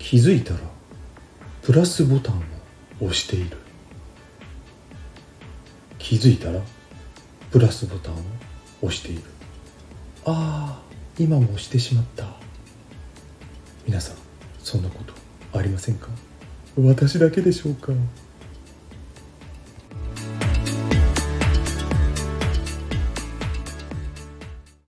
気づいたらプラスボタンを押している。気づいたらプラスボタンを押している。ああ今も押してしまった。皆さんそんなことありませんか？私だけでしょうか？